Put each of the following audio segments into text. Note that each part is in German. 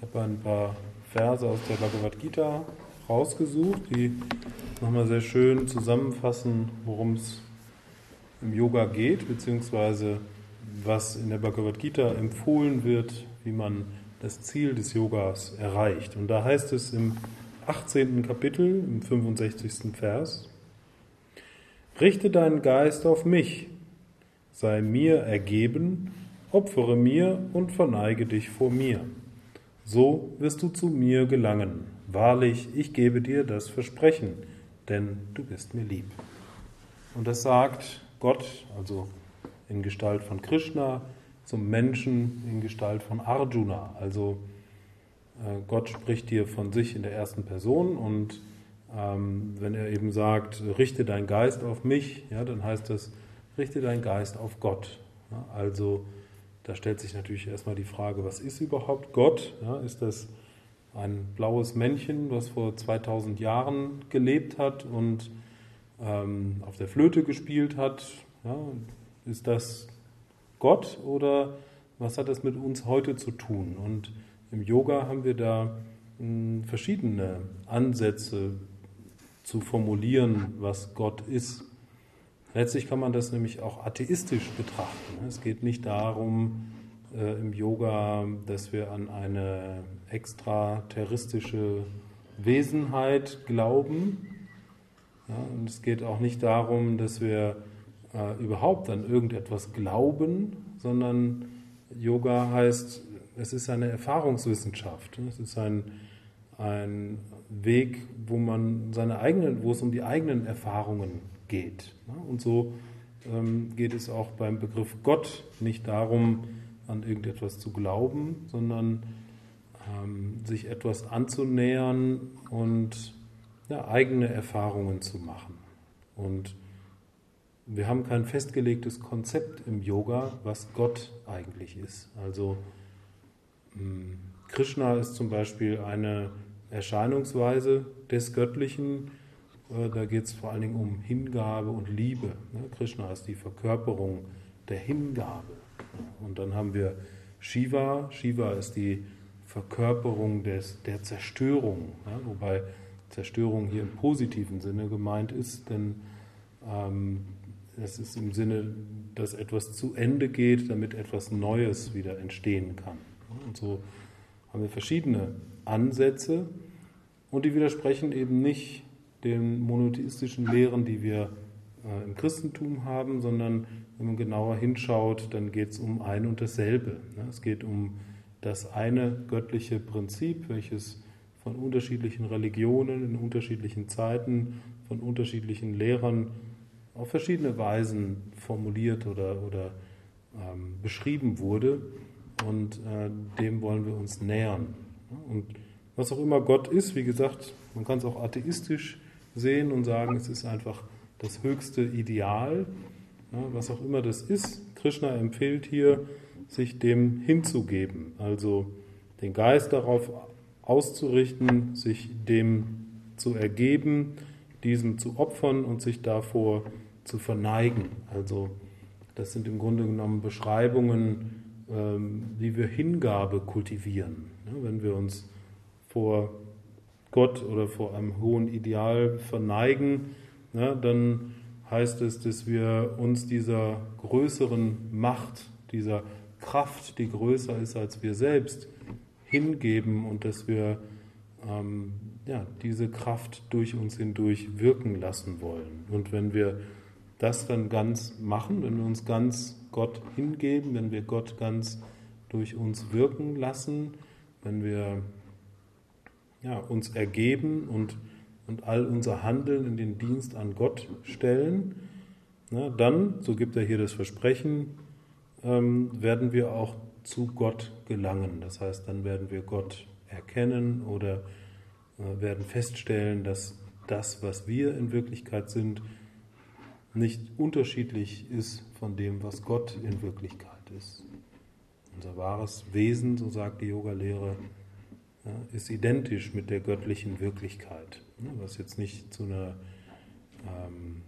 Ich habe ein paar Verse aus der Bhagavad Gita rausgesucht, die nochmal sehr schön zusammenfassen, worum es im Yoga geht, beziehungsweise was in der Bhagavad Gita empfohlen wird, wie man das Ziel des Yogas erreicht. Und da heißt es im 18. Kapitel, im 65. Vers, Richte deinen Geist auf mich, sei mir ergeben, opfere mir und verneige dich vor mir. So wirst du zu mir gelangen. Wahrlich, ich gebe dir das Versprechen, denn du bist mir lieb. Und das sagt Gott, also in Gestalt von Krishna, zum Menschen in Gestalt von Arjuna. Also äh, Gott spricht dir von sich in der ersten Person und ähm, wenn er eben sagt, richte dein Geist auf mich, ja, dann heißt das, richte dein Geist auf Gott. Ja, also da stellt sich natürlich erstmal die Frage, was ist überhaupt Gott? Ja, ist das ein blaues Männchen, was vor 2000 Jahren gelebt hat und ähm, auf der Flöte gespielt hat? Ja, ist das Gott oder was hat das mit uns heute zu tun? Und im Yoga haben wir da mh, hm, verschiedene Ansätze zu formulieren, was Gott ist. Letztlich kann man das nämlich auch atheistisch betrachten. Es geht nicht darum äh, im Yoga, dass wir an eine extraterrestrische Wesenheit glauben. Ja, und es geht auch nicht darum, dass wir äh, überhaupt an irgendetwas glauben, sondern Yoga heißt, es ist eine Erfahrungswissenschaft. Es ist ein, ein Weg, wo man seine eigenen, wo es um die eigenen Erfahrungen geht. Und so ähm, geht es auch beim Begriff Gott nicht darum, an irgendetwas zu glauben, sondern ähm, sich etwas anzunähern und ja, eigene Erfahrungen zu machen. Und wir haben kein festgelegtes Konzept im Yoga, was Gott eigentlich ist. Also hm, Krishna ist zum Beispiel eine Erscheinungsweise des Göttlichen, da geht es vor allen Dingen um Hingabe und Liebe. Ne? Krishna ist die Verkörperung der Hingabe. Und dann haben wir Shiva. Shiva ist die Verkörperung des, der Zerstörung, wobei Zerstörung hier im positiven Sinne gemeint ist, denn ähm, es ist im Sinne, dass etwas zu Ende geht, damit etwas Neues wieder entstehen kann. Und so haben wir verschiedene Ansätze und die widersprechen eben nicht den monotheistischen Lehren, die wir äh, im Christentum haben, sondern wenn man genauer hinschaut, dann geht es um ein und dasselbe. Ne? Es geht um das eine göttliche Prinzip, welches von unterschiedlichen Religionen in unterschiedlichen Zeiten, von unterschiedlichen Lehrern auf verschiedene Weisen formuliert oder, oder ähm, beschrieben wurde. Und äh, dem wollen wir uns nähern. Und was auch immer Gott ist, wie gesagt, man kann es auch atheistisch sehen und sagen, es ist einfach das höchste Ideal, was auch immer das ist. Krishna empfiehlt hier, sich dem hinzugeben, also den Geist darauf auszurichten, sich dem zu ergeben, diesem zu opfern und sich davor zu verneigen. Also das sind im Grunde genommen Beschreibungen, ähm, wie wir Hingabe kultivieren. Wenn wir uns vor Gott oder vor einem hohen Ideal verneigen, ja, dann heißt es, dass wir uns dieser größeren Macht, dieser Kraft, die größer ist als wir selbst, hingeben und dass wir ähm, ja, diese Kraft durch uns hindurch wirken lassen wollen. Und wenn wir das dann ganz machen, wenn wir uns ganz Gott hingeben, wenn wir Gott ganz durch uns wirken lassen, wenn wir ja, uns ergeben und, und all unser Handeln in den Dienst an Gott stellen, na, dann, so gibt er hier das Versprechen, ähm, werden wir auch zu Gott gelangen. Das heißt, dann werden wir Gott erkennen oder äh, werden feststellen, dass das, was wir in Wirklichkeit sind, nicht unterschiedlich ist von dem, was Gott in Wirklichkeit ist. Unser wahres Wesen, so sagt die Yoga-Lehre, ist identisch mit der göttlichen Wirklichkeit, ne, was jetzt nicht zu einer, ähm,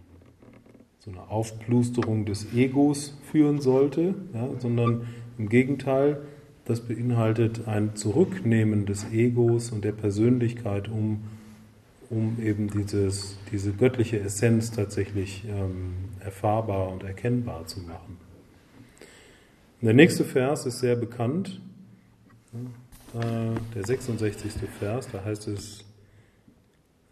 zu einer Aufplusterung des Egos führen sollte, ja, sondern im Gegenteil, das beinhaltet ein Zurücknehmen des Egos und der Persönlichkeit, um, um eben dieses, diese göttliche Essenz tatsächlich ähm, erfahrbar und erkennbar zu machen. Der nächste Vers ist sehr bekannt, der 66. Vers, da heißt es,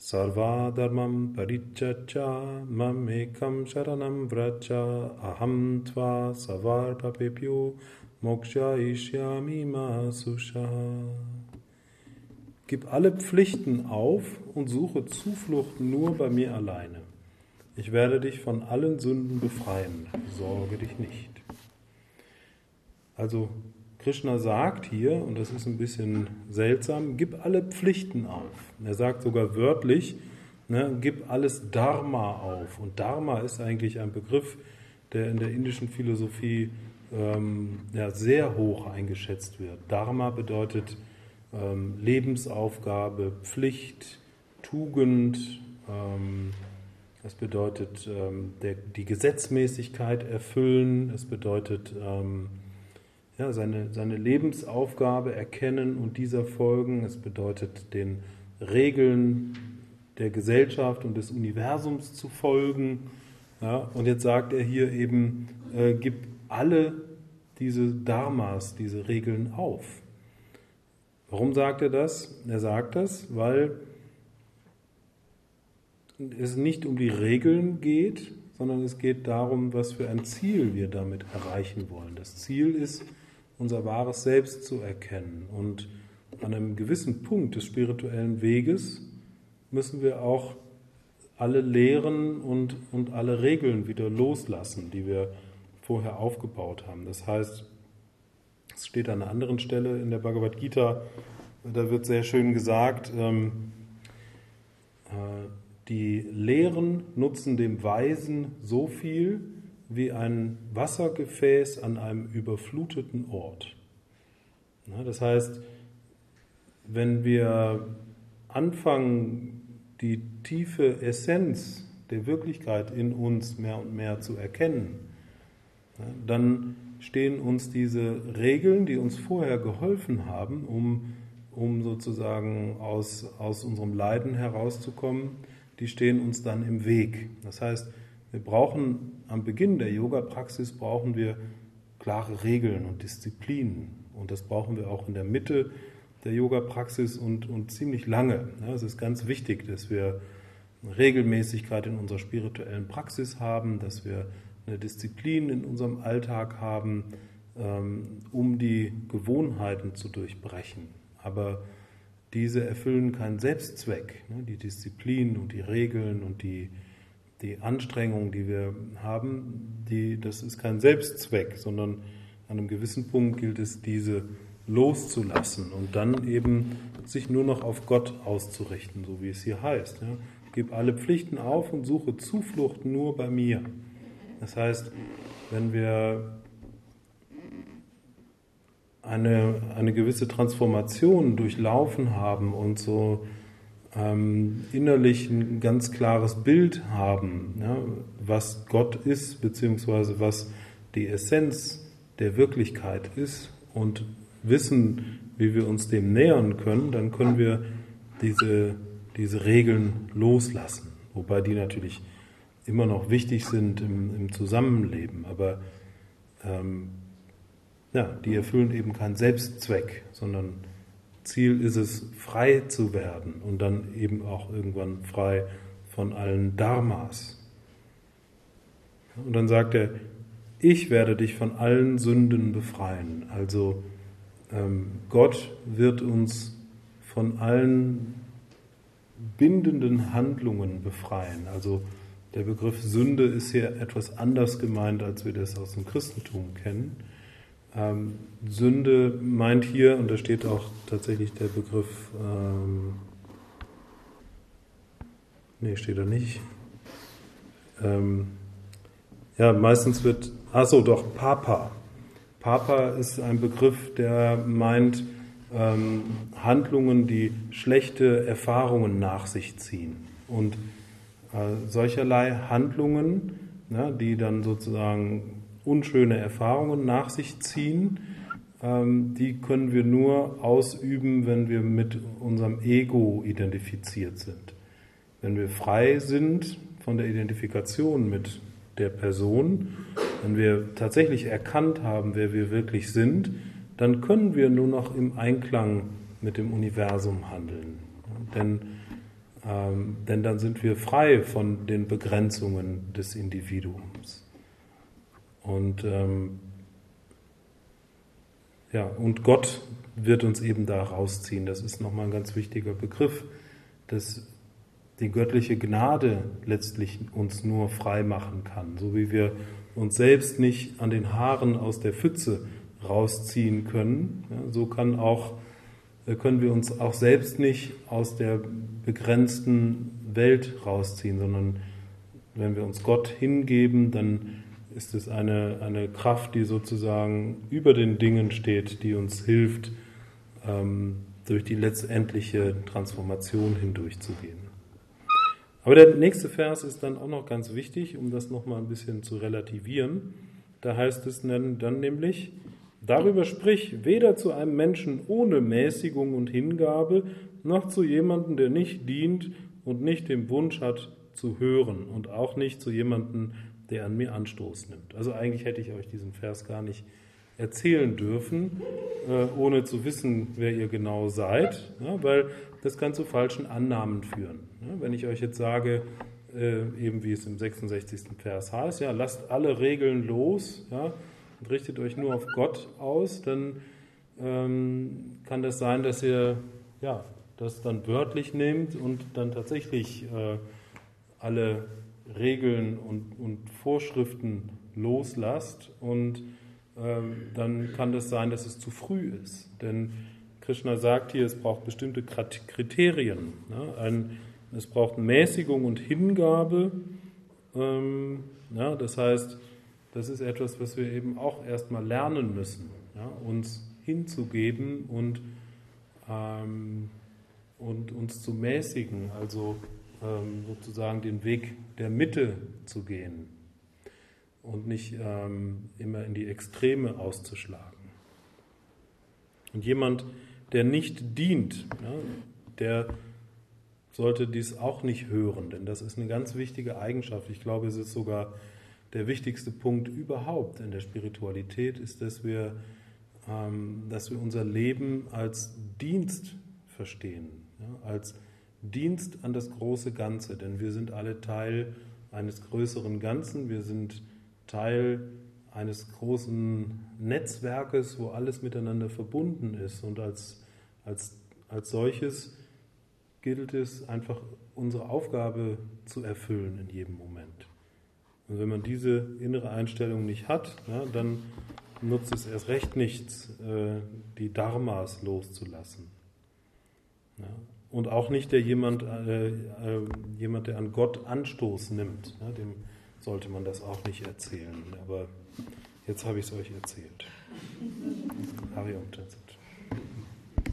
Sarva Dharmam Parichacha Mamekam Sharanam Vracha Aham Tva Savarpapepyo Moksha Ishyami Masusha. Gib alle Pflichten auf und suche Zuflucht nur bei mir alleine. Ich werde dich von allen Sünden befreien. Sorge dich nicht. Also Krishna sagt hier, und das ist ein bisschen seltsam, gib alle Pflichten auf. Er sagt sogar wörtlich, ne, gib alles Dharma auf. Und Dharma ist eigentlich ein Begriff, der in der indischen Philosophie ähm, ja, sehr hoch eingeschätzt wird. Dharma bedeutet ähm, Lebensaufgabe, Pflicht, Tugend. Ähm, es bedeutet ähm, der, die Gesetzmäßigkeit erfüllen. Es bedeutet ähm, ja, seine, seine Lebensaufgabe erkennen und dieser folgen. Es bedeutet, den Regeln der Gesellschaft und des Universums zu folgen. Ja, und jetzt sagt er hier eben, äh, gib alle diese Dharmas, diese Regeln auf. Warum sagt er das? Er sagt das, weil es nicht um die Regeln geht, sondern es geht darum, was für ein Ziel wir damit erreichen wollen. Das Ziel ist, unser wahres Selbst zu erkennen. Und an einem gewissen Punkt des spirituellen Weges müssen wir auch alle Lehren und, und alle Regeln wieder loslassen, die wir vorher aufgebaut haben. Das heißt, es steht an einer anderen Stelle in der Bhagavad Gita, da wird sehr schön gesagt, ähm, äh, die Lehren nutzen dem Weisen so viel, wie ein Wassergefäß an einem überfluteten Ort. Das heißt, wenn wir anfangen, die tiefe Essenz der Wirklichkeit in uns mehr und mehr zu erkennen, dann stehen uns diese Regeln, die uns vorher geholfen haben, um, um sozusagen aus, aus unserem Leiden herauszukommen, die stehen uns dann im Weg. Das heißt, wir brauchen am Beginn der Yoga-Praxis brauchen wir klare Regeln und Disziplinen. Und das brauchen wir auch in der Mitte der Yoga-Praxis und, und ziemlich lange. Ja, es ist ganz wichtig, dass wir eine Regelmäßigkeit in unserer spirituellen Praxis haben, dass wir eine Disziplin in unserem Alltag haben, ähm, um die Gewohnheiten zu durchbrechen. Aber diese erfüllen keinen Selbstzweck. Ne? Die Disziplin und die Regeln und die die Anstrengung, die wir haben, die, das ist kein Selbstzweck, sondern an einem gewissen Punkt gilt es, diese loszulassen und dann eben sich nur noch auf Gott auszurichten, so wie es hier heißt. Ja. Gib alle Pflichten auf und suche Zuflucht nur bei mir. Das heißt, wenn wir eine, eine gewisse Transformation durchlaufen haben und so ähm, innerlich ein ganz klares Bild haben, ja, was Gott ist, beziehungsweise was die Essenz der Wirklichkeit ist und wissen, wie wir uns dem nähern können, dann können wir diese, diese Regeln loslassen. Wobei die natürlich immer noch wichtig sind im, im Zusammenleben, aber ähm, ja, die erfüllen eben keinen Selbstzweck, sondern Ziel ist es, frei zu werden und dann eben auch irgendwann frei von allen Dharmas. Und dann sagt er, ich werde dich von allen Sünden befreien. Also ähm, Gott wird uns von allen bindenden Handlungen befreien. Also der Begriff Sünde ist hier etwas anders gemeint, als wir das aus dem Christentum kennen. Ähm, Sünde meint hier, und da steht auch tatsächlich der Begriff, ähm, nee, steht da nicht. Ähm, ja, meistens wird, achso, doch, Papa. Papa ist ein Begriff, der meint ähm, Handlungen, die schlechte Erfahrungen nach sich ziehen. Und äh, solcherlei Handlungen, na, die dann sozusagen unschöne Erfahrungen nach sich ziehen, ähm, die können wir nur ausüben, wenn wir mit unserem Ego identifiziert sind. Wenn wir frei sind von der Identifikation mit der Person, wenn wir tatsächlich erkannt haben, wer wir wirklich sind, dann können wir nur noch im Einklang mit dem Universum handeln. Denn, ähm, denn dann sind wir frei von den Begrenzungen des Individuums. Und ähm, ja, und Gott wird uns eben da rausziehen. Das ist nochmal ein ganz wichtiger Begriff, dass die göttliche Gnade letztlich uns nur frei machen kann. So wie wir uns selbst nicht an den Haaren aus der Pfütze rausziehen können, ja, so kann auch, äh, können wir uns auch selbst nicht aus der begrenzten Welt rausziehen, sondern wenn wir uns Gott hingeben, dann ist es eine, eine Kraft, die sozusagen über den Dingen steht, die uns hilft, ähm, durch die letztendliche Transformation hindurchzugehen. Aber der nächste Vers ist dann auch noch ganz wichtig, um das nochmal ein bisschen zu relativieren. Da heißt es dann, dann nämlich, darüber sprich weder zu einem Menschen ohne Mäßigung und Hingabe, noch zu jemandem, der nicht dient und nicht den Wunsch hat zu hören und auch nicht zu jemandem, der an mir Anstoß nimmt. Also eigentlich hätte ich euch diesen Vers gar nicht erzählen dürfen, äh, ohne zu wissen, wer ihr genau seid, weil das kann zu falschen Annahmen führen. Wenn ich euch jetzt sage, äh, eben wie es im 66. Vers heißt, ja, lasst alle Regeln los und richtet euch nur auf Gott aus, dann ähm, kann das sein, dass ihr ja, das dann wörtlich nehmt und dann tatsächlich äh, alle Regeln und, und Vorschriften loslasst und ähm, dann kann das sein, dass es zu früh ist. Denn Krishna sagt hier, es braucht bestimmte Kriterien. Ne? Ein, es braucht Mäßigung und Hingabe. Ähm, ja, das heißt, das ist etwas, was wir eben auch erstmal lernen müssen, ja? uns hinzugeben und, ähm, und uns zu mäßigen, also sozusagen den Weg der Mitte zu gehen und nicht ähm, immer in die Extreme auszuschlagen. Und jemand, der nicht dient, der sollte dies auch nicht hören, denn das ist eine ganz wichtige Eigenschaft. Ich glaube, es ist sogar der wichtigste Punkt überhaupt in der Spiritualität, ist, dass wir, ähm, dass wir unser Leben als Dienst verstehen, als Dienst an das große Ganze, denn wir sind alle Teil eines größeren Ganzen, wir sind Teil eines großen Netzwerkes, wo alles miteinander verbunden ist und als, als, als solches gilt es einfach unsere Aufgabe zu erfüllen in jedem Moment. Und wenn man diese innere Einstellung nicht hat, ja, dann nutzt es erst recht nichts, äh, die Dharmas loszulassen. Ja, und auch nicht der jemand, äh, äh, jemand, der an Gott Anstoß nimmt. Ja, dem sollte man das auch nicht erzählen. Aber jetzt habe ich es euch erzählt. Hari Om